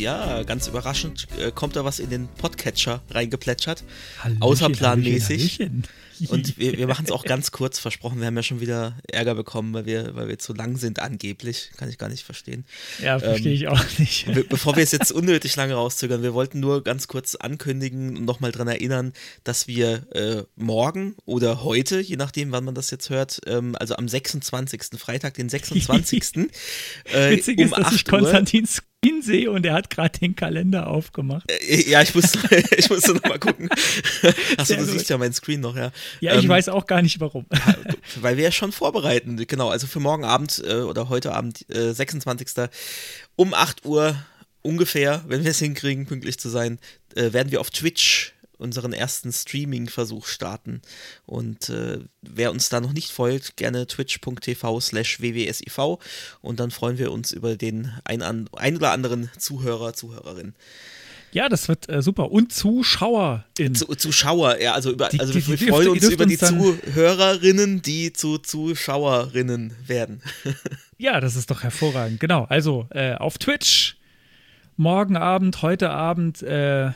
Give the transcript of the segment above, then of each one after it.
ja, ganz überraschend äh, kommt da was in den Podcatcher reingeplätschert. Hallöchen, außerplanmäßig. Hallöchen, Hallöchen. Und wir, wir machen es auch ganz kurz, versprochen. Wir haben ja schon wieder Ärger bekommen, weil wir, weil wir zu lang sind, angeblich. Kann ich gar nicht verstehen. Ja, verstehe Ähm, ich auch nicht. Be- Bevor wir es jetzt unnötig lange rauszögern, wir wollten nur ganz kurz ankündigen und nochmal dran erinnern, dass wir äh, morgen oder heute, je nachdem, wann man das jetzt hört, ähm, also am 26., Freitag, den 26. äh, Witzig um ist, dass 8 ich Konstantin Screen sehe und er hat gerade den Kalender aufgemacht. Äh, ja, ich musste, ich musste nochmal gucken. Achso, du siehst ja meinen Screen noch, ja. Ja, ich Ähm, weiß auch gar nicht warum. Weil wir ja schon vorbereiten, genau, also für morgen Abend äh, oder heute Abend, äh, 26. um 8 Uhr ungefähr, wenn wir es hinkriegen, pünktlich zu sein, äh, werden wir auf Twitch unseren ersten Streaming-Versuch starten. Und äh, wer uns da noch nicht folgt, gerne twitch.tv slash wwsiv und dann freuen wir uns über den ein, an, ein oder anderen Zuhörer, Zuhörerin. Ja, das wird äh, super. Und ZuschauerInnen. Zu, Zuschauer, ja, also über, Die- also die- wir die freuen uns über die uns Zuhörerinnen, die zu Zuschauerinnen werden. Ja, das ist doch hervorragend. Genau. Also äh, auf Twitch morgen Abend, heute Abend, äh,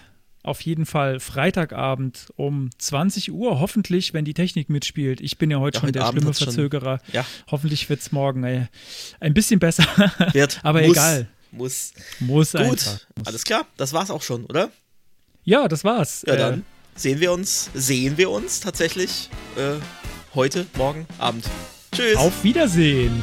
auf jeden Fall Freitagabend um 20 Uhr. Hoffentlich, wenn die Technik mitspielt. Ich bin ja heute Ja, schon heute der Abend schlimme hat's schon- Verzögerer. Ja. Hoffentlich wird es morgen äh, ein bisschen besser. Wird, Aber muss, egal. Muss. Muss Gut, einfach. Muss. alles klar, das war's auch schon, oder? Ja, das war's. Ja, Äh, dann sehen wir uns, sehen wir uns tatsächlich äh, heute, morgen Abend. Tschüss. auf Wiedersehen.